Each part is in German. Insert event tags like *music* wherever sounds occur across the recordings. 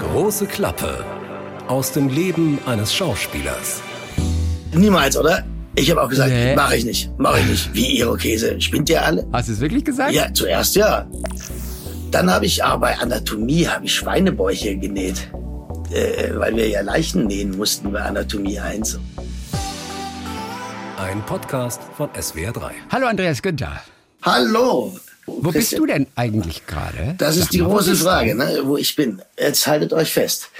Große Klappe aus dem Leben eines Schauspielers. Niemals, oder? Ich habe auch gesagt, nee. mache ich nicht, mache ich nicht. Wie Irokese. Spinnt ihr alle? Hast du es wirklich gesagt? Ja, zuerst ja. Dann habe ich aber bei Anatomie habe ich Schweinebäuche genäht, äh, weil wir ja Leichen nähen mussten bei Anatomie 1. Ein Podcast von SWR3. Hallo Andreas Günther. Hallo. Wo bist du denn eigentlich gerade? Das ist Sag die mal, große Frage, ne, wo ich bin. Jetzt haltet euch fest.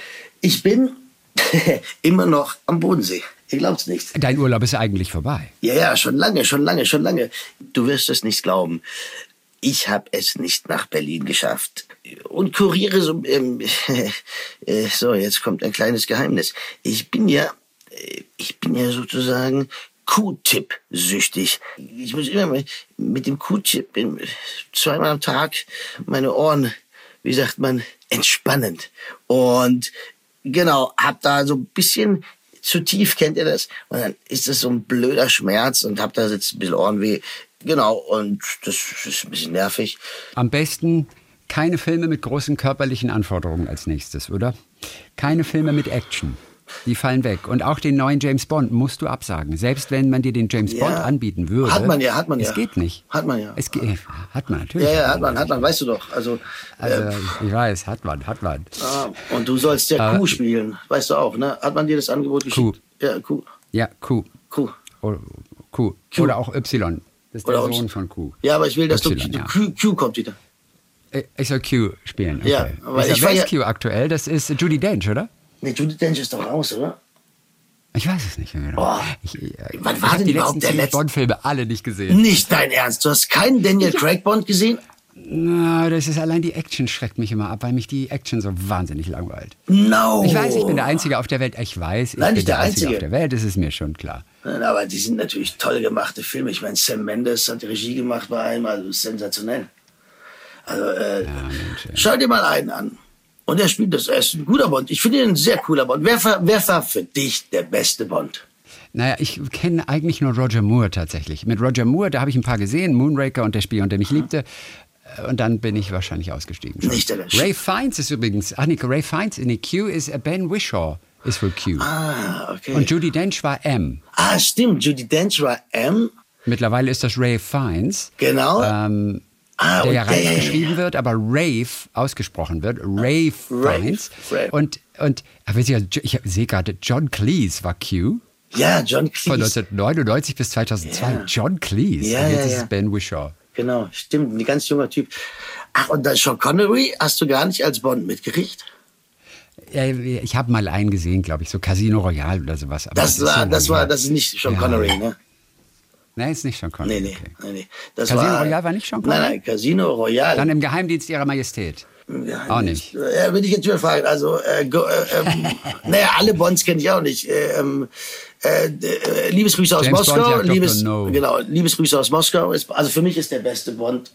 Ich bin *laughs* immer noch am Bodensee. Ihr glaubt's nicht. Dein Urlaub ist eigentlich vorbei. Ja, ja, schon lange, schon lange, schon lange. Du wirst es nicht glauben. Ich habe es nicht nach Berlin geschafft. Und kuriere so. Ähm, *laughs* äh, so, jetzt kommt ein kleines Geheimnis. Ich bin ja, äh, ich bin ja sozusagen Q-Tip-süchtig. Ich muss immer mit dem Q-Tip zweimal am Tag meine Ohren, wie sagt man, entspannend. Und genau, hab da so ein bisschen zu tief, kennt ihr das? Und dann ist das so ein blöder Schmerz und hab da jetzt ein bisschen Ohrenweh. Genau, und das ist ein bisschen nervig. Am besten keine Filme mit großen körperlichen Anforderungen als nächstes, oder? Keine Filme mit Action. Die fallen weg. Und auch den neuen James Bond musst du absagen. Selbst wenn man dir den James ja. Bond anbieten würde. Hat man ja, hat man ja. Es geht nicht. Hat man ja. Es geht, hat man natürlich. Ja, ja, hat man, hat man, weißt du doch. Also, also äh, ich weiß, hat man, hat man. Ah, und du sollst ja äh, Kuh spielen, weißt du auch, ne? Hat man dir das Angebot geschickt? Kuh. Ja, Kuh. Ja, Kuh. Kuh. Oder, Kuh. Kuh. Oder auch Y. Das ist Oder der Sohn von Kuh. Ja, aber ich will, dass y, du, ja. Q, Q kommt wieder. Ich soll Q spielen. Okay. Ja, aber ich wer ist Q aktuell? Das ist Judy Dench, oder? Nee, Judy Dench ist doch raus, oder? Ich weiß es nicht mehr genau. Oh, ich, äh, wann war denn die überhaupt letzten der letzte Bond-Filme alle nicht gesehen? Nicht dein Ernst? Du hast keinen Daniel Craig Bond gesehen? Na, das ist allein die Action schreckt mich immer ab, weil mich die Action so wahnsinnig langweilt. No. Ich weiß, ich bin der Einzige auf der Welt. Ich weiß, ich Nein, bin der, der Einzige. Einzige auf der Welt. Das ist mir schon klar. Aber die sind natürlich toll gemachte Filme. Ich meine, Sam Mendes hat die Regie gemacht bei einem, also sensationell. Also, äh, ja, Mensch, ja. schau dir mal einen an. Und er spielt das. Er ist ein guter Bond. Ich finde ihn ein sehr cooler Bond. Wer, wer war für dich der beste Bond? Naja, ich kenne eigentlich nur Roger Moore tatsächlich. Mit Roger Moore, da habe ich ein paar gesehen, Moonraker und der Spion, der mich liebte. Äh, und dann bin ich wahrscheinlich ausgestiegen. Schon. Nicht Ray Fiennes ist übrigens, ach nee, Ray Fiennes in die Q ist äh, Ben Wishaw ist für Q. Ah, okay. Und Judy Dench war M. Ah, stimmt, Judy Dench war M. Mittlerweile ist das Ray Fiennes. Genau. Ähm, ah, der ja Rave geschrieben wird, aber Rave ausgesprochen wird. Rave Fiennes. Und, und ich sehe gerade, John Cleese war Q. Ja, John Cleese. Von 1999 bis 2002. Ja. John Cleese. Ja, und jetzt ja, ist es Ben Wishaw. Genau, stimmt. Ein ganz junger Typ. Ach, und dann Sean Connery hast du gar nicht als Bond mitgekriegt? Ich habe mal einen gesehen, glaube ich, so Casino Royale oder sowas. das, das, war, das war, das ist nicht Sean Connery, ne? Nein, ist nicht Sean Connery. Nee, nee, okay. nee, nee. Das Casino war, Royale war nicht Sean Connery? Nein, nein, Casino Royale. Dann im Geheimdienst Ihrer Majestät. Ja, auch nicht. Ja, will ich jetzt wieder fragen. Also, äh, äh, ähm, *laughs* naja, alle Bonds kenne ich auch nicht. Äh, ähm, äh, äh, Liebesgrüße aus James Moskau. Bond, Liebes, no. Genau, Liebesgrüße aus Moskau. Ist, also für mich ist der beste Bond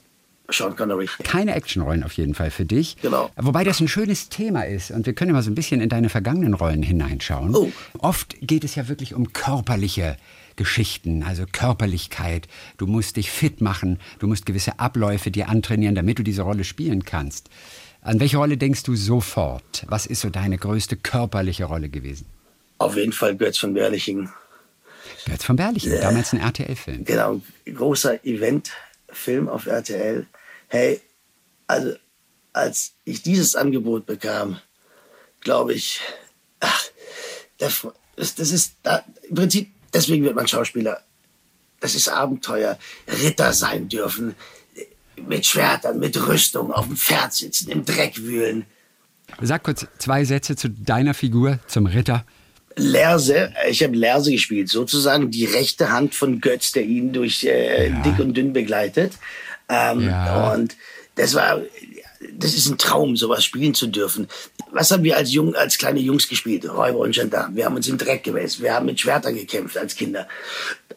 Sean Connery. Keine Actionrollen auf jeden Fall für dich. Genau. Wobei das ein schönes Thema ist und wir können mal so ein bisschen in deine vergangenen Rollen hineinschauen. Oh. Oft geht es ja wirklich um körperliche Geschichten, also Körperlichkeit. Du musst dich fit machen, du musst gewisse Abläufe dir antrainieren, damit du diese Rolle spielen kannst. An welche Rolle denkst du sofort? Was ist so deine größte körperliche Rolle gewesen? Auf jeden Fall Götz von Berlichingen. Götz von Berlichingen, damals ein RTL-Film. Genau, großer Eventfilm auf RTL. Hey, also als ich dieses Angebot bekam, glaube ich, ach, das, das ist da, im Prinzip, deswegen wird man Schauspieler. Das ist Abenteuer, Ritter sein dürfen, mit Schwertern, mit Rüstung, auf dem Pferd sitzen, im Dreck wühlen. Sag kurz zwei Sätze zu deiner Figur, zum Ritter. Lerse, ich habe Lerse gespielt, sozusagen die rechte Hand von Götz, der ihn durch äh, Ja. dick und dünn begleitet. Ähm, Ja. Und das war, das ist ein Traum, sowas spielen zu dürfen. Was haben wir als Jung, als kleine Jungs gespielt? Räuber und Gendarm. Wir haben uns im Dreck gewälzt. Wir haben mit Schwertern gekämpft als Kinder.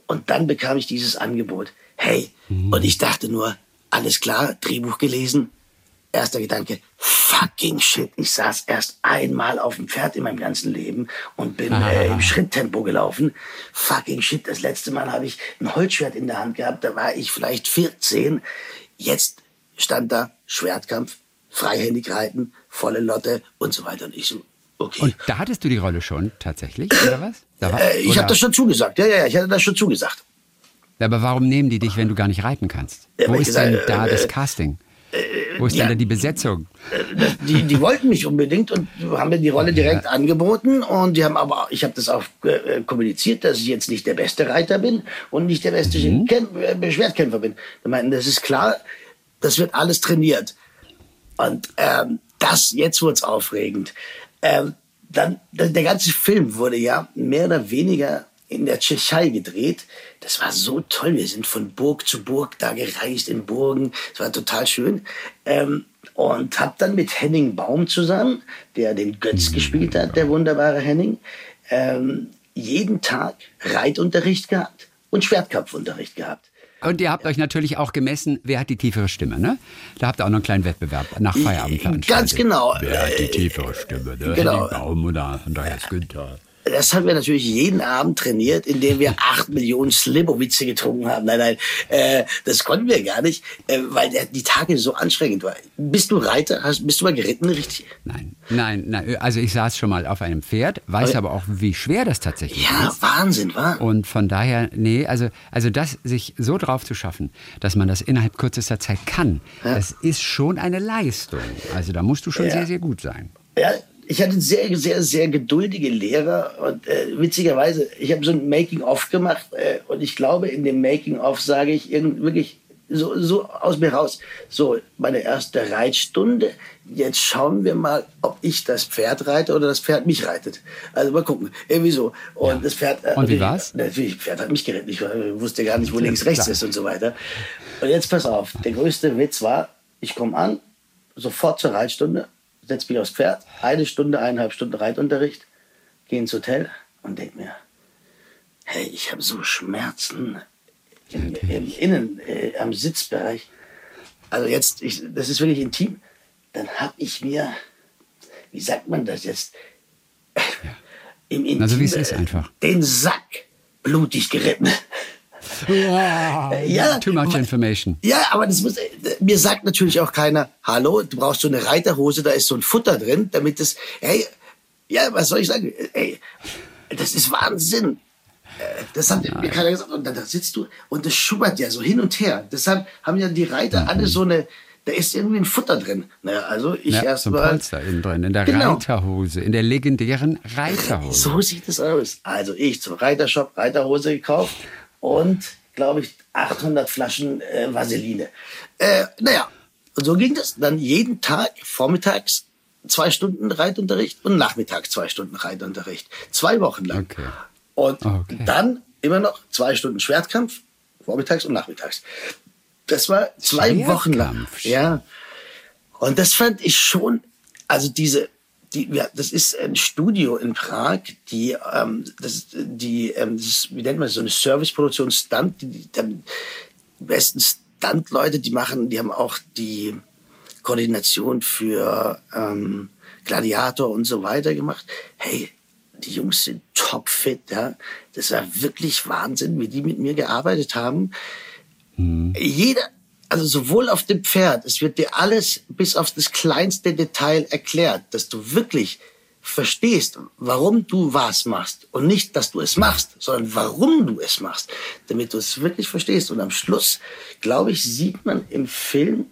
Und dann bekam ich dieses Angebot. Hey, und ich dachte nur, alles klar, Drehbuch gelesen. Erster Gedanke, fucking shit, ich saß erst einmal auf dem Pferd in meinem ganzen Leben und bin äh, im Schritttempo gelaufen. Fucking shit, das letzte Mal habe ich ein Holzschwert in der Hand gehabt, da war ich vielleicht 14. Jetzt stand da Schwertkampf, freihändig reiten, volle Lotte und so weiter. Und ich so, okay. Und da hattest du die Rolle schon tatsächlich, oder was? Da war, äh, ich habe das schon zugesagt. Ja, ja, ja, ich hatte das schon zugesagt. Aber warum nehmen die dich, wenn du gar nicht reiten kannst? Ja, Wo ist ich denn gesagt, da äh, das Casting? Wo ist ja. denn die Besetzung? Die, die wollten mich unbedingt und haben mir die Rolle direkt angeboten. Und die haben aber, ich habe das auch äh, kommuniziert, dass ich jetzt nicht der beste Reiter bin und nicht der beste Kämp- äh, Schwertkämpfer bin. Die meinten, das ist klar, das wird alles trainiert. Und ähm, das, jetzt wurde es aufregend. Ähm, dann, der ganze Film wurde ja mehr oder weniger in der Tschechei gedreht. Das war so toll. Wir sind von Burg zu Burg da gereist in Burgen. Es war total schön. Ähm, und habe dann mit Henning Baum zusammen, der den Götz gespielt hat, der wunderbare Henning, ähm, jeden Tag Reitunterricht gehabt und Schwertkampfunterricht gehabt. Und ihr habt euch natürlich auch gemessen, wer hat die tiefere Stimme, ne? Da habt ihr auch noch einen kleinen Wettbewerb nach Feierabend veranstaltet. Ganz genau. Wer hat die tiefere Stimme, ne? Genau. Henning Baum oder Andreas Günther? Das haben wir natürlich jeden Abend trainiert, indem wir acht Millionen Slivovitze getrunken haben. Nein, nein, äh, das konnten wir gar nicht, äh, weil der, die Tage so anstrengend waren. Bist du Reiter? Hast, bist du mal geritten, richtig? Nein, nein, nein. Also ich saß schon mal auf einem Pferd, weiß aber auch, wie schwer das tatsächlich Ja, ist. Wahnsinn, wa? Und von daher, nee, also, also das sich so drauf zu schaffen, dass man das innerhalb kürzester Zeit kann, das ist schon eine Leistung. Also da musst du schon Ja. sehr, sehr gut sein. Ja, ich hatte sehr, sehr, sehr geduldige Lehrer und äh, witzigerweise, ich habe so ein Making-of gemacht äh, und ich glaube, in dem Making-of sage ich irgend, wirklich so, so aus mir raus, so meine erste Reitstunde, jetzt schauen wir mal, ob ich das Pferd reite oder das Pferd mich reitet. Also mal gucken, irgendwie so. Und Ja. das Pferd... Äh, Und wie natürlich- war's? Natürlich, das Pferd hat mich geritten, ich äh, wusste gar nicht, wo links, rechts ist und so weiter. Und jetzt pass auf, der größte Witz war, ich komme an, sofort zur Reitstunde, setz mich aufs Pferd, eine Stunde, eineinhalb Stunden Reitunterricht, gehe ins Hotel und denk mir, hey, ich habe so Schmerzen im, im Innen, äh, am Sitzbereich. Also jetzt, ich, das ist wirklich intim. Dann habe ich mir, wie sagt man das jetzt, im Intim, Also wie es ist äh, einfach. den Sack blutig geritten. Ja, Too much ma- information. Ja, aber das muss, äh, mir sagt natürlich auch keiner, hallo, du brauchst so eine Reiterhose, da ist so ein Futter drin, damit es, hey, ja, was soll ich sagen? Ey, das ist Wahnsinn. Äh, Das hat mir keiner gesagt. Und dann da sitzt du und das schubbert ja so hin und her. Deshalb haben ja die Reiter alle so eine, da ist irgendwie ein Futter drin. Naja, also ich Ja, erst so ein mal. Polster innen drin, in der Genau. Reiterhose, in der legendären Reiterhose. So sieht es aus. Also ich zum Reitershop Reiterhose gekauft und, glaube ich, 800 Flaschen äh, Vaseline. Äh, naja, und so ging das. Dann jeden Tag vormittags zwei Stunden Reitunterricht und nachmittags zwei Stunden Reitunterricht. Zwei Wochen lang. Okay. Und Okay. dann immer noch zwei Stunden Schwertkampf, vormittags und nachmittags. Das war zwei Wochen lang. Ja. Und das fand ich schon, also diese, die, ja, das ist ein Studio in Prag, die, ähm, das, die, ähm, das ist, wie nennt man das, so eine Serviceproduktion, Stunt, die, die, die besten Stunt-Leute, die machen, die haben auch die Koordination für ähm, Gladiator und so weiter gemacht. Hey, die Jungs sind topfit, ja. Das war wirklich Wahnsinn, wie die mit mir gearbeitet haben. Jeder, also sowohl auf dem Pferd, es wird dir alles bis auf das kleinste Detail erklärt, dass du wirklich verstehst, warum du was machst und nicht, dass du es machst, sondern warum du es machst, damit du es wirklich verstehst. Und am Schluss, glaube ich, sieht man im Film,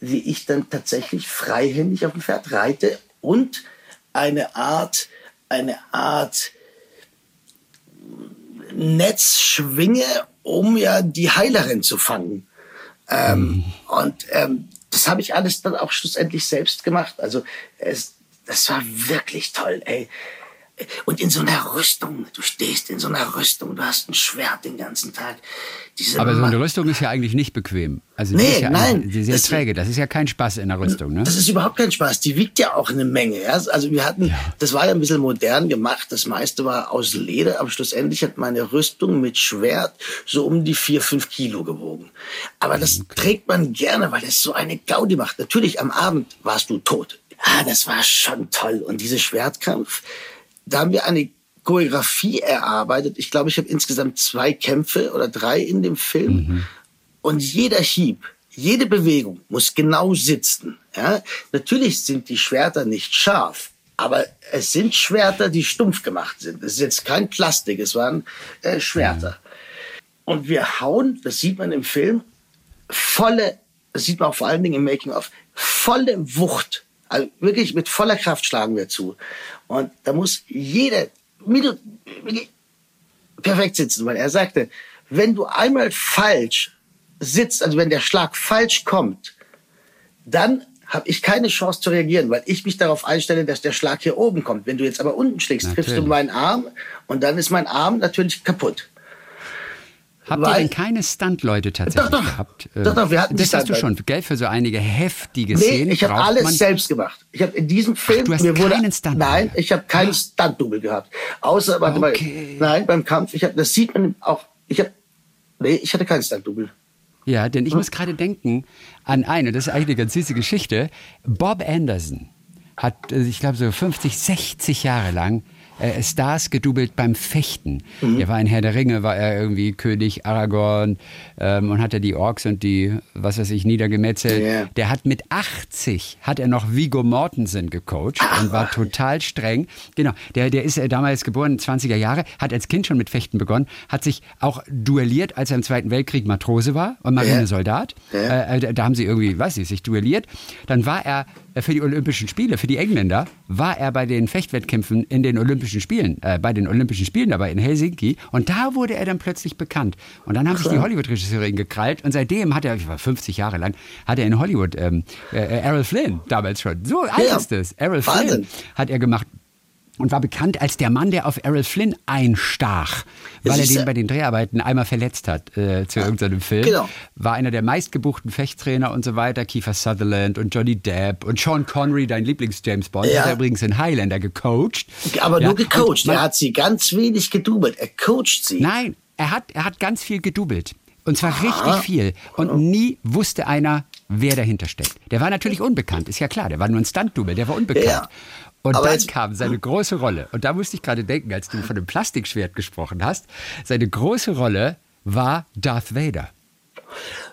wie ich dann tatsächlich freihändig auf dem Pferd reite und eine Art, eine Art Netz schwinge, um ja die Heilerin zu fangen. Ähm, Und ähm, das habe ich alles dann auch schlussendlich selbst gemacht. Also es, das war wirklich toll, ey. Und in so einer Rüstung, du stehst in so einer Rüstung, du hast ein Schwert den ganzen Tag. Diese Aber so eine Rüstung ist ja eigentlich nicht bequem. Also die Nee, ist ja nein. eigentlich sehr Das- träge. Das ist ja kein Spaß in der Rüstung, ne? Das ist überhaupt kein Spaß. Die wiegt ja auch eine Menge. Ja? Also wir hatten, das war ja ein bisschen modern gemacht. Das meiste war aus Leder, aber schlussendlich hat meine Rüstung mit Schwert so um die vier, fünf Kilo gewogen. Aber das trägt man gerne, weil es so eine Gaudi macht. Natürlich am Abend warst du tot. Ah, das war schon toll. Und diese Schwertkampf, da haben wir eine Choreografie erarbeitet. Ich glaube, ich habe insgesamt zwei Kämpfe oder drei in dem Film. Und jeder Hieb, jede Bewegung muss genau sitzen. Ja? Natürlich sind die Schwerter nicht scharf, aber es sind Schwerter, die stumpf gemacht sind. Es ist jetzt kein Plastik, es waren äh, Schwerter. Und wir hauen, das sieht man im Film, volle, das sieht man auch vor allen Dingen im Making-of, volle Wucht. Also wirklich mit voller Kraft schlagen wir zu. Und da muss jeder perfekt sitzen, weil er sagte, wenn du einmal falsch sitzt, also wenn der Schlag falsch kommt, dann habe ich keine Chance zu reagieren, weil ich mich darauf einstelle, dass der Schlag hier oben kommt. Wenn du jetzt aber unten schlägst, natürlich. triffst du meinen Arm und dann ist mein Arm natürlich kaputt. Habt ihr denn keine Stunt-Leute tatsächlich doch, doch, gehabt? Doch, doch, wir hatten Das hast du schon, Geld für so einige heftige nee, Szenen. ich habe alles selbst gemacht. Ich habe in diesem Film Ach, du hast mir wurde keinen Stunt Nein, ich habe keinen Stunt-Double gehabt. Außer warte Okay. mal, nein, beim Kampf, ich habe das sieht man auch, ich habe Nee, ich hatte keinen Stunt-Double. Ja, denn ich Hm? muss gerade denken an eine, das ist eigentlich eine ganz süße Geschichte. Bob Anderson hat, äh, ich glaube, so 50, 60 Jahre lang äh, Stars gedoubelt beim Fechten. Mhm. Er war in Herr der Ringe, war er irgendwie König Aragorn ähm, und hat er die Orks und die, was weiß ich, niedergemetzelt. Ja. Der hat mit 80, hat er noch Viggo Mortensen gecoacht und war total streng. Genau, der, der ist äh, damals geboren, 20er Jahre, hat als Kind schon mit Fechten begonnen, hat sich auch duelliert, als er im Zweiten Weltkrieg Matrose war und Marinesoldat. Ja. Äh, äh, da haben sie irgendwie, weiß ich, sich duelliert. Dann war er für die Olympischen Spiele, für die Engländer, war er bei den Fechtwettkämpfen in den Olympischen Spielen, äh, bei den Olympischen Spielen dabei in Helsinki. Und da wurde er dann plötzlich bekannt. Und dann haben sich die Hollywood-Regisseure ihn gekrallt. Und seitdem hat er, ich war 50 Jahre lang, hat er in Hollywood ähm, äh, äh, Errol Flynn damals schon. So alt Ja, ist es. Errol Wahnsinn. Flynn hat er gemacht und war bekannt als der Mann, der auf Errol Flynn einstach, weil er den bei den Dreharbeiten einmal verletzt hat äh, zu irgendeinem Film. genau. War einer der meistgebuchten Fechttrainer und so weiter. Kiefer Sutherland und Johnny Depp und Sean Connery, dein Lieblings-James Bond, Ja. hat er übrigens in Highlander gecoacht. Aber Ja, nur gecoacht. man- Er hat sie ganz wenig gedoubelt. Er coacht sie. Nein, er hat, er hat ganz viel gedoubelt. Und zwar richtig viel. Und nie wusste einer, wer dahinter steckt. Der war natürlich unbekannt, ist ja klar. Der war nur ein Stunt-Double, der war unbekannt. Ja. Und Aber dann kam seine große Rolle. Und da musste ich gerade denken, als du von dem Plastikschwert gesprochen hast. Seine große Rolle war Darth Vader.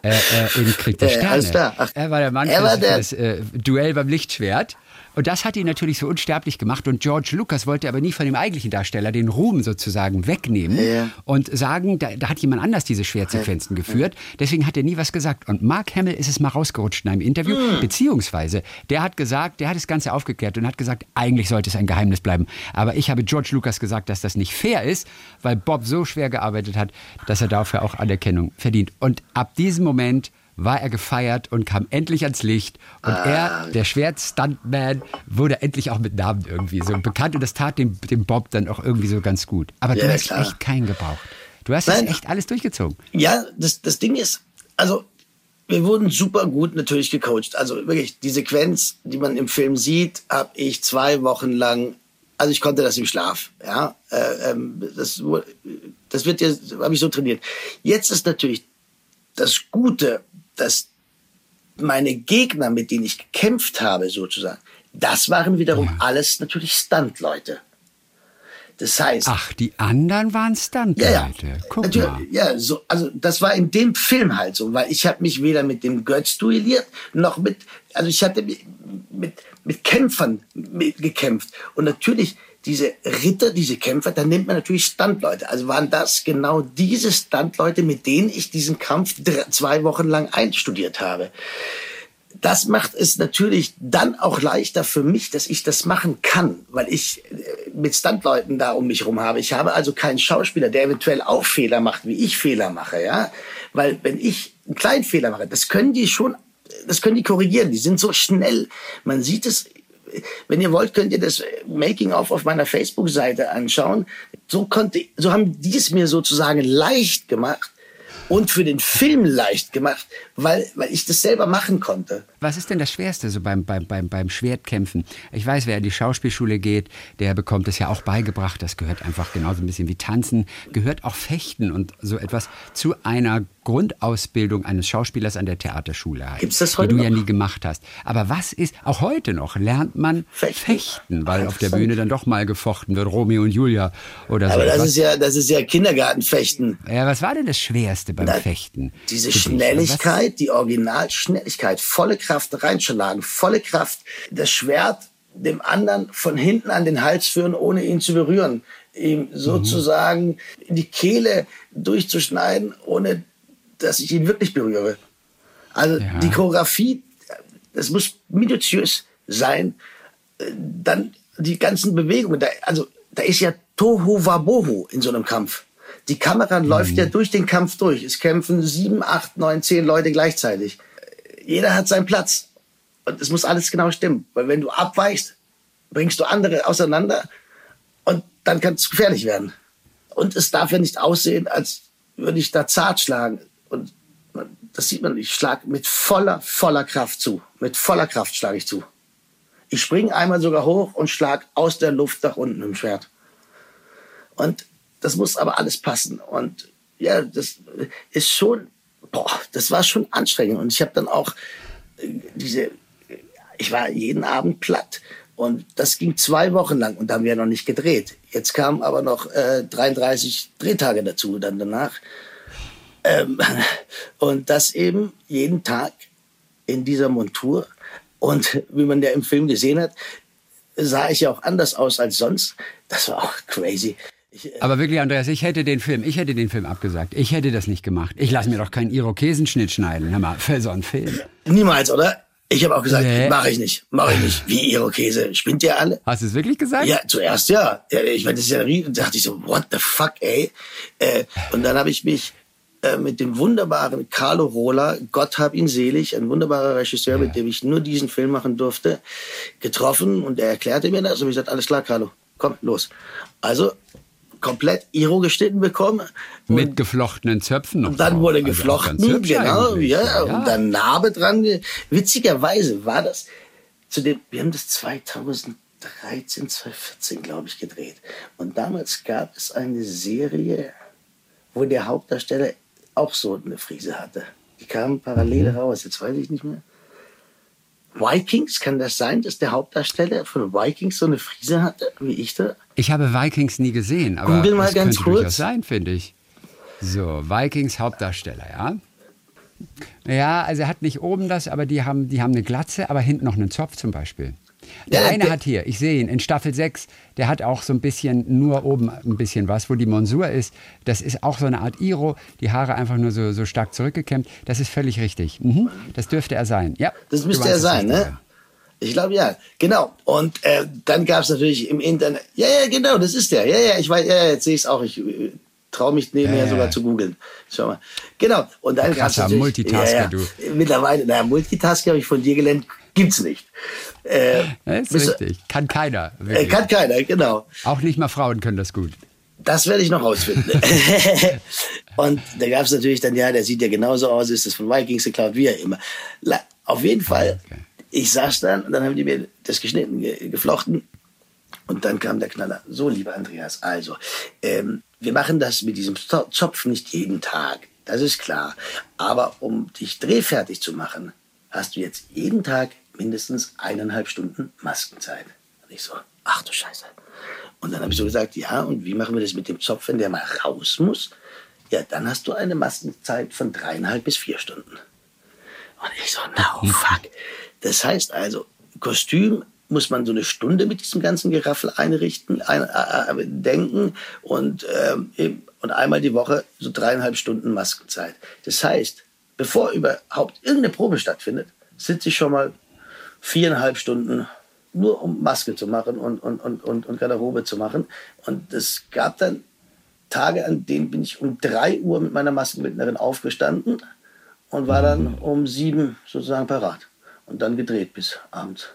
Äh, äh, in Krieg der Äh, Sterne. Ach, er war der Mann für, das- das äh, Duell beim Lichtschwert. Und das hat ihn natürlich so unsterblich gemacht. Und George Lucas wollte aber nie von dem eigentlichen Darsteller den Ruhm sozusagen wegnehmen Ja. und sagen, da, da hat jemand anders diese Schwertsequenzen geführt. Deswegen hat er nie was gesagt. Und Mark Hamill ist es mal rausgerutscht in einem Interview, Hm. beziehungsweise der hat gesagt, der hat das Ganze aufgeklärt und hat gesagt, eigentlich sollte es ein Geheimnis bleiben. Aber ich habe George Lucas gesagt, dass das nicht fair ist, weil Bob so schwer gearbeitet hat, dass er dafür auch Anerkennung verdient. Und ab diesem Moment war er gefeiert und kam endlich ans Licht. Und Ah. er, der Schwert-Stuntman, wurde endlich auch mit Namen irgendwie so bekannt. Und das tat dem, dem Bob dann auch irgendwie so ganz gut. Aber Ja, du hast klar. echt keinen gebraucht. Du hast Nein. das echt alles durchgezogen. Ja, das, das Ding ist, also wir wurden super gut natürlich gecoacht. Also wirklich, die Sequenz, die man im Film sieht, habe ich zwei Wochen lang, also ich konnte das im Schlaf. Ja, äh, ähm, das, das wird jetzt, habe ich so trainiert. Jetzt ist natürlich das Gute, dass meine Gegner, mit denen ich gekämpft habe, sozusagen, das waren wiederum alles natürlich Stunt-Leute. Das heißt, Ach, die anderen waren Stunt-Leute. ja, ja. Guck mal. Ja, so, also das war in dem Film halt so, weil ich habe mich weder mit dem Götz duelliert, noch mit, also ich hatte mit, mit, mit Kämpfern mit, gekämpft. Und natürlich diese Ritter, diese Kämpfer, da nimmt man natürlich Standleute. Also waren das genau diese Standleute, mit denen ich diesen Kampf zwei Wochen lang einstudiert habe das macht es natürlich dann auch leichter für mich, dass ich das machen kann, weil ich äh, mit Standleuten da um mich rum habe. Ich habe also keinen Schauspieler, der eventuell auch Fehler macht, wie ich Fehler mache, ja. Weil wenn ich einen kleinen Fehler mache, das können die schon, das können die korrigieren. Die sind so schnell. Man sieht es. Wenn ihr wollt, könnt ihr das Making of auf meiner Facebook-Seite anschauen. So konnte, so haben die es mir sozusagen leicht gemacht und für den Film leicht gemacht, weil, weil ich das selber machen konnte. Was ist denn das Schwerste so beim, beim, beim, beim Schwertkämpfen? Ich weiß, wer in die Schauspielschule geht, der bekommt es ja auch beigebracht. Das gehört einfach genauso ein bisschen wie Tanzen, gehört auch Fechten und so etwas zu einer Grundausbildung eines Schauspielers an der Theaterschule. Halt, Gibt's das heute Die du ja noch? nie gemacht hast. Aber was ist, auch heute noch lernt man Fechten. Fechten, weil auf der. Bühne dann doch mal gefochten wird, Romeo und Julia oder so Aber das ist ja, das ist ja Kindergartenfechten. Ja, was war denn das Schwerste beim Na, Fechten? Diese Für? Schnelligkeit, die Originalschnelligkeit, volle Kraft reinschlagen, volle Kraft das Schwert dem anderen von hinten an den Hals führen, ohne ihn zu berühren. Ihm sozusagen in die Kehle durchzuschneiden, ohne dass ich ihn wirklich berühre. Also Ja. die Choreografie, das muss minutiös sein. Dann die ganzen Bewegungen. Da, also da ist ja Tohu Wabohu in so einem Kampf. Die Kamera läuft ja durch den Kampf durch. Es kämpfen sieben, acht, neun, zehn Leute gleichzeitig. Jeder hat seinen Platz. Und es muss alles genau stimmen. Weil wenn du abweichst, bringst du andere auseinander und dann kann es gefährlich werden. Und es darf ja nicht aussehen, als würde ich da zart schlagen. Und das sieht man, ich schlage mit voller, voller Kraft zu. Mit voller Kraft schlage ich zu. Ich springe einmal sogar hoch und schlag aus der Luft nach unten im Schwert. Und das muss aber alles passen. Und ja, das ist schon, boah, das war schon anstrengend. Und ich habe dann auch äh, diese, ich war jeden Abend platt. Und das ging zwei Wochen lang und da haben wir noch nicht gedreht. Jetzt kamen aber noch äh, 33 Drehtage dazu dann danach. Ähm, *laughs* und das eben jeden Tag in dieser Montur. Und *laughs* wie man ja im Film gesehen hat, sah ich ja auch anders aus als sonst. Das war auch crazy. Ich, äh, Aber wirklich, Andreas, ich hätte den Film, ich hätte den Film abgesagt. Ich hätte das nicht gemacht. Ich lasse mir doch keinen Irokesenschnitt schneiden, hör mal, für so einen Film. niemals, oder? Ich habe auch gesagt, Nee. mache ich nicht, mache ich nicht. Wie Irokese, spinnt ihr alle? Hast du es wirklich gesagt? Ja, zuerst ja. ja ich meine, das ist ja riesen. Da dachte ich so, what the fuck, ey. Äh, und dann habe ich mich äh, mit dem wunderbaren Carlo Rola, Gott hab ihn selig, ein wunderbarer Regisseur, mit dem ich nur diesen Film machen durfte, getroffen und er erklärte mir das und ich gesagt, alles klar, Carlo, komm, los. Also komplett Iro geschnitten bekommen. Mit geflochtenen Zöpfen noch. und dann drauf. wurde Also geflochten, hübsch genau, eigentlich. ja, und dann Narbe dran. ge- Witzigerweise war das zu dem, wir haben das 2013, 2014, glaube ich, gedreht. Und damals gab es eine Serie, wo der Hauptdarsteller auch so eine Frise hatte. Die kamen parallel Mhm. raus, jetzt weiß ich nicht mehr. Vikings, kann das sein, dass der Hauptdarsteller von Vikings so eine Frise hatte, wie ich da? Ich habe Vikings nie gesehen, aber Google mal das ganz könnte kurz. durchaus sein, finde ich. So, Vikings Hauptdarsteller, ja. Ja, also er hat nicht oben das, aber die haben, die haben eine Glatze, aber hinten noch einen Zopf zum Beispiel. Der Ja, eine der- hat hier, ich sehe ihn, in Staffel 6, der hat auch so ein bisschen, nur oben ein bisschen was, wo die Monsur ist. Das ist auch so eine Art Iro, die Haare einfach nur so, so stark zurückgekämmt. Das ist völlig richtig. Mhm. Das dürfte er sein. Ja, Das müsste er es sein, ne? Ich glaube ja, genau. Und äh, dann gab es natürlich im Internet, ja, ja, genau, das ist der. Ja, ja, ich weiß, ja, jetzt sehe ich es auch. Ich äh, traue mich nebenher ja. sogar zu googeln. Schau mal. Genau. Und dann gab's Krasser natürlich, Multitasker, ja, ja. du. Mittlerweile, naja, Multitasking habe ich von dir gelernt, gibt's nicht. Äh, Das ist du- richtig. Kann keiner. Äh, Wirklich. kann keiner, genau. Auch nicht mal Frauen können das gut. Das werde ich noch rausfinden. *laughs* und da gab es natürlich dann, ja, der sieht ja genauso aus, ist das von Vikings geklaut, wie er immer. Auf jeden Fall, Okay. ich saß dann und dann haben die mir das geschnitten, ge geflochten. Und dann kam der Knaller. So, lieber Andreas, also, ähm, wir machen das mit diesem Zo- Zopf nicht jeden Tag. Das ist klar. Aber um dich drehfertig zu machen, hast du jetzt jeden Tag mindestens eineinhalb Stunden Maskenzeit. Und ich so, ach du Scheiße. Und dann habe ich so gesagt, ja, und wie machen wir das mit dem Zopf, wenn der mal raus muss? Ja, dann hast du eine Maskenzeit von dreieinhalb bis vier Stunden. Und ich so, no, fuck. Das heißt also, Kostüm muss man so eine Stunde mit diesem ganzen Geraffel einrichten, ein, äh, äh, denken und, ähm, und einmal die Woche so dreieinhalb Stunden Maskenzeit. Das heißt, bevor überhaupt irgendeine Probe stattfindet, sitze ich schon mal viereinhalb Stunden nur um Maske zu machen und, und, und, und, und Garderobe zu machen. Und es gab dann Tage, an denen bin ich um drei Uhr mit meiner Maskenbildnerin aufgestanden und war dann um sieben sozusagen parat. Und dann gedreht bis abends.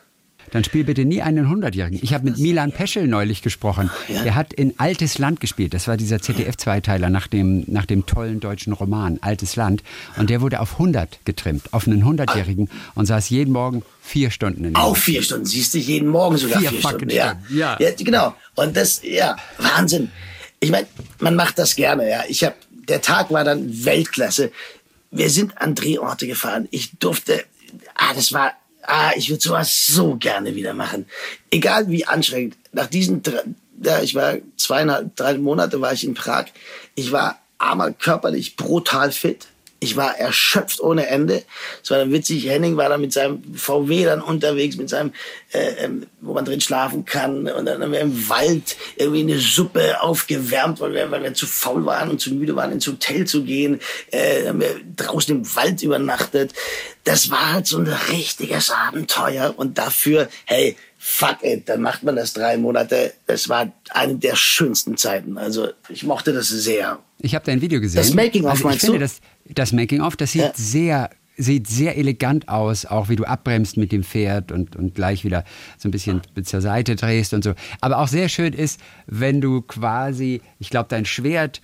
Dann spiel bitte nie einen Hundertjährigen. Ich habe mit Milan Peschel neulich gesprochen. Der hat in Altes Land gespielt. Das war dieser ZDF-Zweiteiler nach dem, nach dem tollen deutschen Roman Altes Land. Und der wurde auf 100 getrimmt, auf einen Hundertjährigen und saß jeden Morgen vier Stunden in der Auch vier Stunden, siehst du, jeden Morgen sogar Vier vier, Stunden. Ja. Ja. ja, genau. Und das, ja, Wahnsinn. Ich meine, man macht das gerne, ja. Ich habe, der Tag war dann Weltklasse. Wir sind an Drehorte gefahren. Ich durfte, ah, das war, ah, ich würde sowas so gerne wieder machen. Egal wie anstrengend. Nach diesen, drei, ja, ich war zweieinhalb, drei Monate war ich in Prag. Ich war einmal körperlich brutal fit. Ich war erschöpft ohne Ende. Es war dann witzig, Henning war dann mit seinem VW dann unterwegs, mit seinem, äh, ähm, wo man drin schlafen kann. Und dann haben wir im Wald irgendwie eine Suppe aufgewärmt, weil wir, weil wir zu faul waren und zu müde waren, ins Hotel zu gehen. Äh, dann haben wir draußen im Wald übernachtet. Das war halt so ein richtiges Abenteuer. Und dafür, hey, fuck it, dann macht man das drei Monate. Es war eine der schönsten Zeiten. Also ich mochte das sehr. Ich habe dein Video gesehen. Das Making-of also meinst ich finde, du? Das, das Making-of, das sieht Ja. sehr sieht sehr elegant aus, auch wie du abbremst mit dem Pferd und, und gleich wieder so ein bisschen zur Seite drehst und so. Aber auch sehr schön ist, wenn du quasi, ich glaube, dein Schwert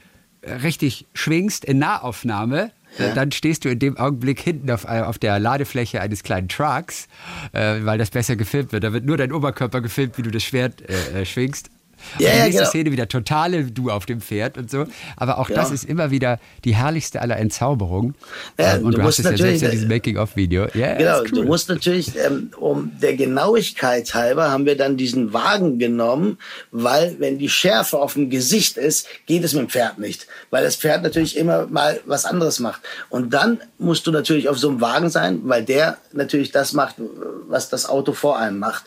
richtig schwingst in Nahaufnahme, äh, dann stehst du in dem Augenblick hinten auf, äh, auf der Ladefläche eines kleinen Trucks, äh, weil das besser gefilmt wird. Da wird nur dein Oberkörper gefilmt, wie du das Schwert äh, äh, schwingst. Und Ja, die ja, nächste genau. Szene wieder totale Du auf dem Pferd und so. Aber auch Ja. das ist immer wieder die herrlichste aller Entzauberungen. Ja, Ähm, und du du, hast es ja selbst in diesem Making-of-Video. Ja, Genau, cool. du musst natürlich, ähm, um der Genauigkeit halber, haben wir dann diesen Wagen genommen, weil wenn die Schärfe auf dem Gesicht ist, geht es mit dem Pferd nicht. Weil das Pferd natürlich immer mal was anderes macht. Und dann musst du natürlich auf so einem Wagen sein, weil der natürlich das macht, was das Auto vor einem macht.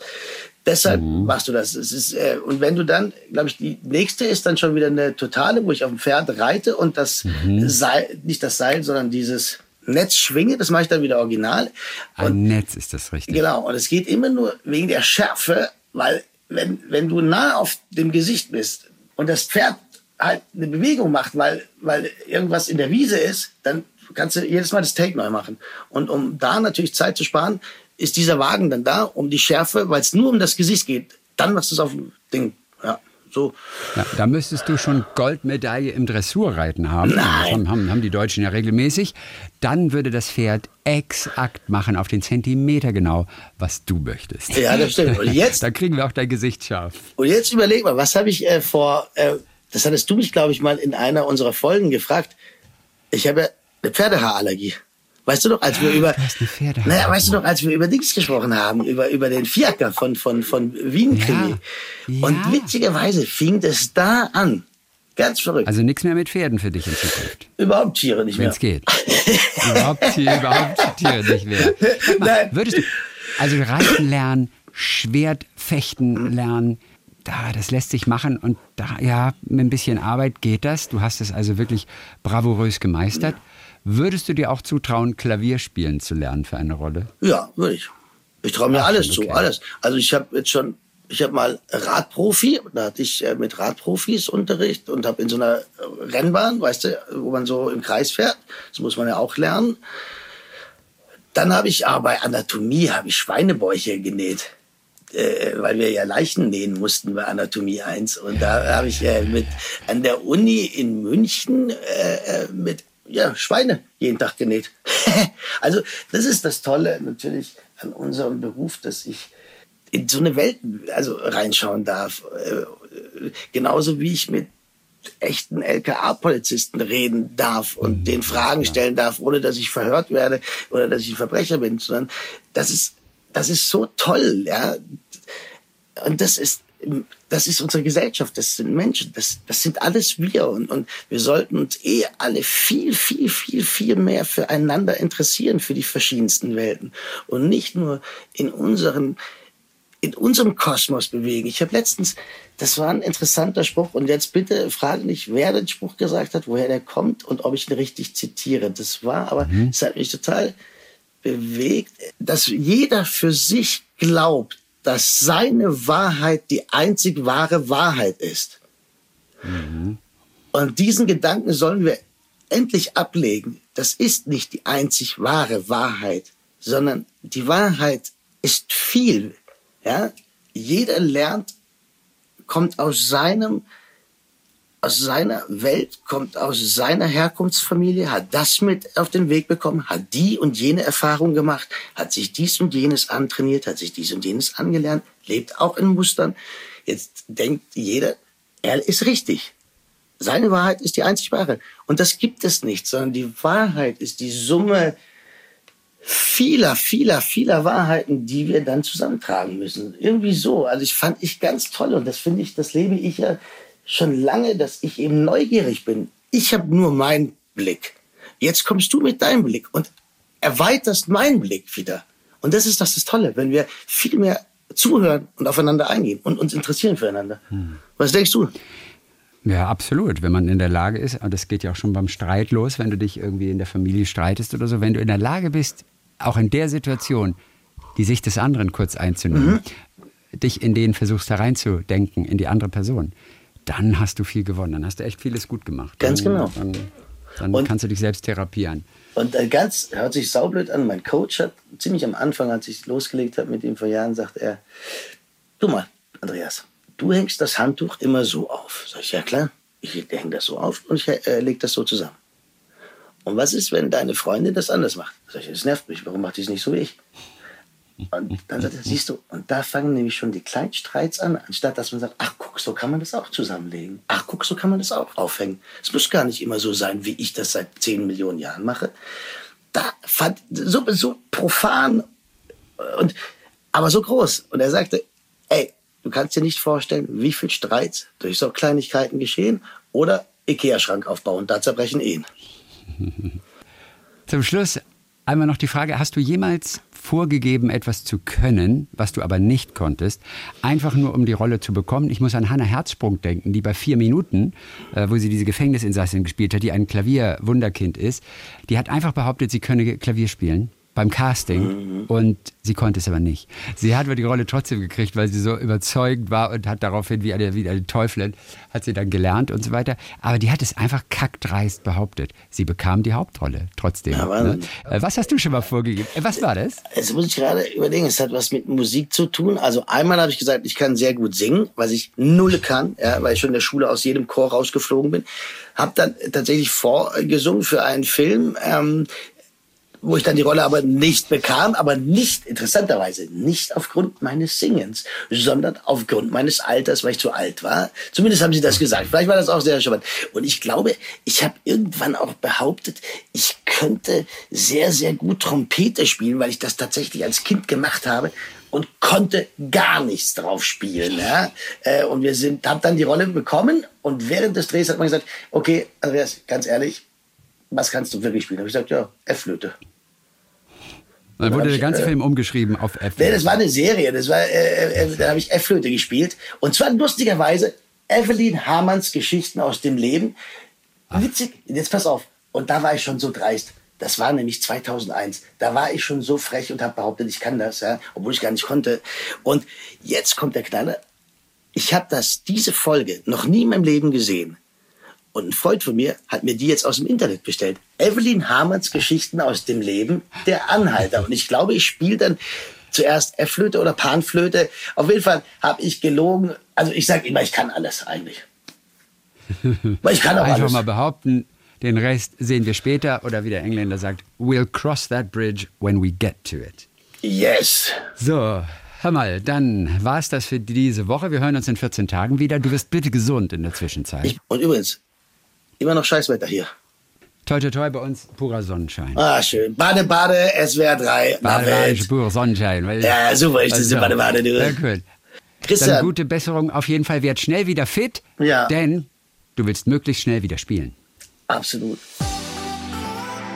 Deshalb Mhm. machst du das. Es ist, äh, und wenn du dann, glaube ich, die nächste ist dann schon wieder eine totale, wo ich auf dem Pferd reite und das Mhm. Seil, nicht das Seil, sondern dieses Netz schwinge, das mache ich dann wieder original. Und Ein Netz ist das richtig. Genau, und es geht immer nur wegen der Schärfe, weil wenn, wenn du nah auf dem Gesicht bist und das Pferd halt eine Bewegung macht, weil, weil irgendwas in der Wiese ist, dann kannst du jedes Mal das Take neu machen. Und um da natürlich Zeit zu sparen, ist dieser Wagen dann da, um die Schärfe, weil es nur um das Gesicht geht, dann machst du es auf dem Ding. Ja, so. Ja, da müsstest du schon Goldmedaille im Dressurreiten haben. Nein. Das haben, haben, haben die Deutschen ja regelmäßig. Dann würde das Pferd exakt machen, auf den Zentimeter genau, was du möchtest. Ja, das stimmt. Und *laughs* jetzt Dann kriegen wir auch dein Gesicht scharf. Und jetzt überleg mal, was habe ich äh, vor, äh, das hattest du mich, glaube ich, mal in einer unserer Folgen gefragt. Ich habe eine Pferdehaarallergie. Weißt du noch, als wir über, eine Pferdehaarallergie. naja, weißt du noch, als wir über Dings gesprochen haben, über, über den Fiaker von, von, von Wien-Krimi. Ja. Und Ja. witzigerweise fing das da an. Ganz verrückt. Also nichts mehr mit Pferden für dich in Zukunft. überhaupt Tiere nicht Wenn mehr. es geht. *laughs* überhaupt, Tiere, überhaupt Tiere nicht mehr. Mal, *laughs* Nein. Würdest du, also Reiten lernen, Schwert fechten lernen, da, das lässt sich machen und da, ja, mit ein bisschen Arbeit geht das. Du hast es also wirklich bravourös gemeistert. Würdest du dir auch zutrauen, Klavier spielen zu lernen für eine Rolle? Ja, würde ich. Ich traue mir alles okay. zu, alles. Also ich habe jetzt schon, ich habe mal Radprofi, da hatte ich äh, mit Radprofis Unterricht und habe in so einer Rennbahn, weißt du, wo man so im Kreis fährt, das muss man ja auch lernen. Dann habe ich, aber bei Anatomie habe ich Schweinebäuche genäht. Äh, weil wir ja Leichen nähen mussten bei Anatomie 1. Und da habe ich äh, mit an der Uni in München äh, äh, mit ja, Schweine jeden Tag genäht. *laughs* also das ist das Tolle natürlich an unserem Beruf, dass ich in so eine Welt also reinschauen darf. Äh, genauso wie ich mit echten LKA-Polizisten reden darf und den Fragen stellen darf, ohne dass ich verhört werde oder dass ich ein Verbrecher bin, sondern das ist, das ist so toll, ja. Und das ist, das ist unsere Gesellschaft, das sind Menschen, das, das sind alles wir und, und wir sollten uns eh alle viel, viel, viel, viel mehr füreinander interessieren, für die verschiedensten Welten und nicht nur in unseren in unserem Kosmos bewegen. Ich habe letztens, das war ein interessanter Spruch und jetzt bitte frage nicht, wer den Spruch gesagt hat, woher der kommt und ob ich ihn richtig zitiere. Das war aber, es hat mich total bewegt, dass jeder für sich glaubt, dass seine Wahrheit die einzig wahre Wahrheit ist. Und diesen Gedanken sollen wir endlich ablegen. Das ist nicht die einzig wahre Wahrheit, sondern die Wahrheit ist viel. Ja? Jeder lernt, kommt aus seinem, aus seiner Welt, kommt aus seiner Herkunftsfamilie, hat das mit auf den Weg bekommen, hat die und jene Erfahrung gemacht, hat sich dies und jenes antrainiert, hat sich dies und jenes angelernt, lebt auch in Mustern. Jetzt denkt jeder, er ist richtig. Seine Wahrheit ist die einzig wahre. Und das gibt es nicht, sondern die Wahrheit ist die Summe vieler, vieler, vieler Wahrheiten, die wir dann zusammentragen müssen. Irgendwie so. Also ich fand ich ganz toll und das finde ich, das lebe ich ja schon lange, dass ich eben neugierig bin. ich habe nur meinen Blick. Jetzt kommst du mit deinem Blick und erweiterst meinen Blick wieder. Und das ist das, das Tolle, wenn wir viel mehr zuhören und aufeinander eingehen und uns interessieren füreinander. Hm. Was denkst du? Ja, absolut. Wenn man in der Lage ist, und das geht ja auch schon beim Streit los, wenn du dich irgendwie in der Familie streitest oder so, wenn du in der Lage bist, auch in der Situation die Sicht des anderen kurz einzunehmen, mhm. dich in den versuchst hereinzudenken, in die andere Person, dann hast du viel gewonnen. Dann hast du echt vieles gut gemacht. Ganz dann, genau. Dann, dann und, kannst du dich selbst therapieren. Und äh, ganz, hört sich saublöd an, mein Coach hat ziemlich am Anfang, als ich losgelegt habe mit ihm vor Jahren, sagt er, du mal, Andreas, du hängst das Handtuch immer so auf. Sag ich, ja klar, ich hänge das so auf und ich äh, lege das so zusammen. Und was ist, wenn deine Freundin das anders macht? Sag ich, das nervt mich, warum macht die es nicht so wie ich? Und dann sagt er, siehst du, und da fangen nämlich schon die Kleinstreits an, anstatt dass man sagt, ach guck, so kann man das auch zusammenlegen. Ach guck, so kann man das auch aufhängen. Es muss gar nicht immer so sein, wie ich das seit zehn Millionen Jahren mache. Da fand so, so profan und aber so groß. Und er sagte, ey, du kannst dir nicht vorstellen, wie viel Streits durch so Kleinigkeiten geschehen oder Ikea-Schrank aufbauen, da zerbrechen Ehen. Zum Schluss einmal noch die Frage, hast du jemals vorgegeben, etwas zu können, was du aber nicht konntest, einfach nur um die Rolle zu bekommen. Ich muss an Hannah Herzsprung denken, die bei vier Minuten, äh, wo sie diese Gefängnisinsassin gespielt hat, die ein Klavierwunderkind ist, die hat einfach behauptet, sie könne Klavier spielen beim Casting mhm. und sie konnte es aber nicht. Sie hat aber die Rolle trotzdem gekriegt, weil sie so überzeugend war und hat daraufhin wie eine, wie eine Teufelin, hat sie dann gelernt und so weiter. Aber die hat es einfach kackdreist behauptet. Sie bekam die Hauptrolle trotzdem. Ja, ne? Äh, was hast du schon mal vorgegeben? Äh, was war das? Jetzt muss ich gerade überlegen, es hat was mit Musik zu tun. Also einmal habe ich gesagt, ich kann sehr gut singen, was ich null kann, ja, weil ich schon in der Schule aus jedem Chor rausgeflogen bin. Hab dann tatsächlich vorgesungen für einen Film, ähm, wo ich dann die Rolle aber nicht bekam, aber nicht, interessanterweise, nicht aufgrund meines Singens, sondern aufgrund meines Alters, weil ich zu alt war. Zumindest haben sie das gesagt. Vielleicht war das auch sehr spannend. Und ich glaube, ich habe irgendwann auch behauptet, ich könnte sehr, sehr gut Trompete spielen, weil ich das tatsächlich als Kind gemacht habe und konnte gar nichts drauf spielen. Ja? Äh, und wir sind, haben dann die Rolle bekommen und während des Drehs hat man gesagt, okay, Andreas, ganz ehrlich, was kannst du wirklich spielen? Da habe ich gesagt, ja, F-Flöte. Dann wurde der ganze ich, äh, Film umgeschrieben auf F. Nee, das war eine Serie. Das war, äh, äh, da habe ich F-Flöte gespielt. Und zwar lustigerweise Evelyn Hamanns Geschichten aus dem Leben. Ach. Witzig, jetzt pass auf. Und da war ich schon so dreist. Das war nämlich 2001. Da war ich schon so frech und habe behauptet, ich kann das, ja, obwohl ich gar nicht konnte. Und jetzt kommt der Knaller. Ich habe das diese Folge noch nie in meinem Leben gesehen. Und ein Freund von mir hat mir die jetzt aus dem Internet bestellt. Evelyn Hamanns Geschichten aus dem Leben der Anhalter. Und ich glaube, ich spiele dann zuerst F-Flöte oder Panflöte. Auf jeden Fall habe ich gelogen. Also ich sage immer, ich kann alles eigentlich. *laughs* Weil ich kann auch Einfach alles. mal behaupten, den Rest sehen wir später. Oder wie der Engländer sagt, we'll cross that bridge when we get to it. Yes. So, Hör mal, dann war es das für diese Woche. Wir hören uns in 14 Tagen wieder. Du wirst bitte gesund in der Zwischenzeit. Ich, und übrigens, Immer noch Scheißwetter hier. Toi, toi, toi, bei uns purer Sonnenschein. Ah, schön. Bade, Bade, SWR 3. Bade, Bade, purer Sonnenschein. Weil, ja, super, ich also, Bade, Bade, du. Ja, cool. Christian. Dann gute Besserung auf jeden Fall. Werd schnell wieder fit. Ja. Denn du willst möglichst schnell wieder spielen. Absolut.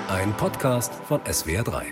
Ein Podcast von SWR 3.